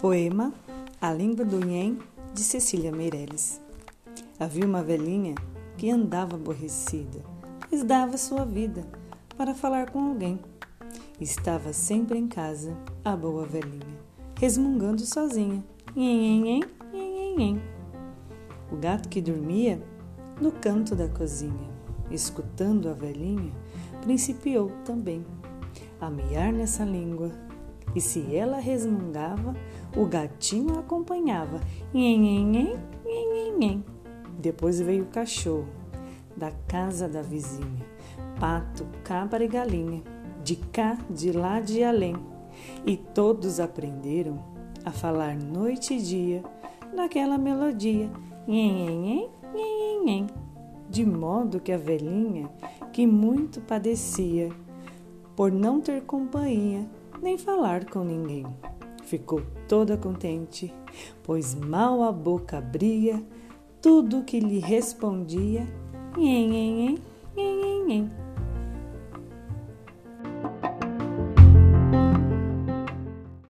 Poema A Língua do Nhen, de Cecília Meirelles. Havia uma velhinha que andava aborrecida, mas dava sua vida para falar com alguém. Estava sempre em casa, a boa velhinha, resmungando sozinha. Nhen, nhen, nhen, nhen. O gato que dormia no canto da cozinha, escutando a velhinha, principiou também a miar nessa língua e se ela resmungava, o gatinho acompanhava. Nhen, nhen, nhen, nhen, nhen. Depois veio o cachorro, da casa da vizinha, pato, cabra e galinha, de cá, de lá, de além. E todos aprenderam a falar noite e dia naquela melodia. Nhen, nhen, nhen, nhen, nhen. De modo que a velhinha, que muito padecia por não ter companhia, nem falar com ninguém. Ficou toda contente, pois mal a boca abria, tudo que lhe respondia, nhen, nhen, nhen, nhen, nhen.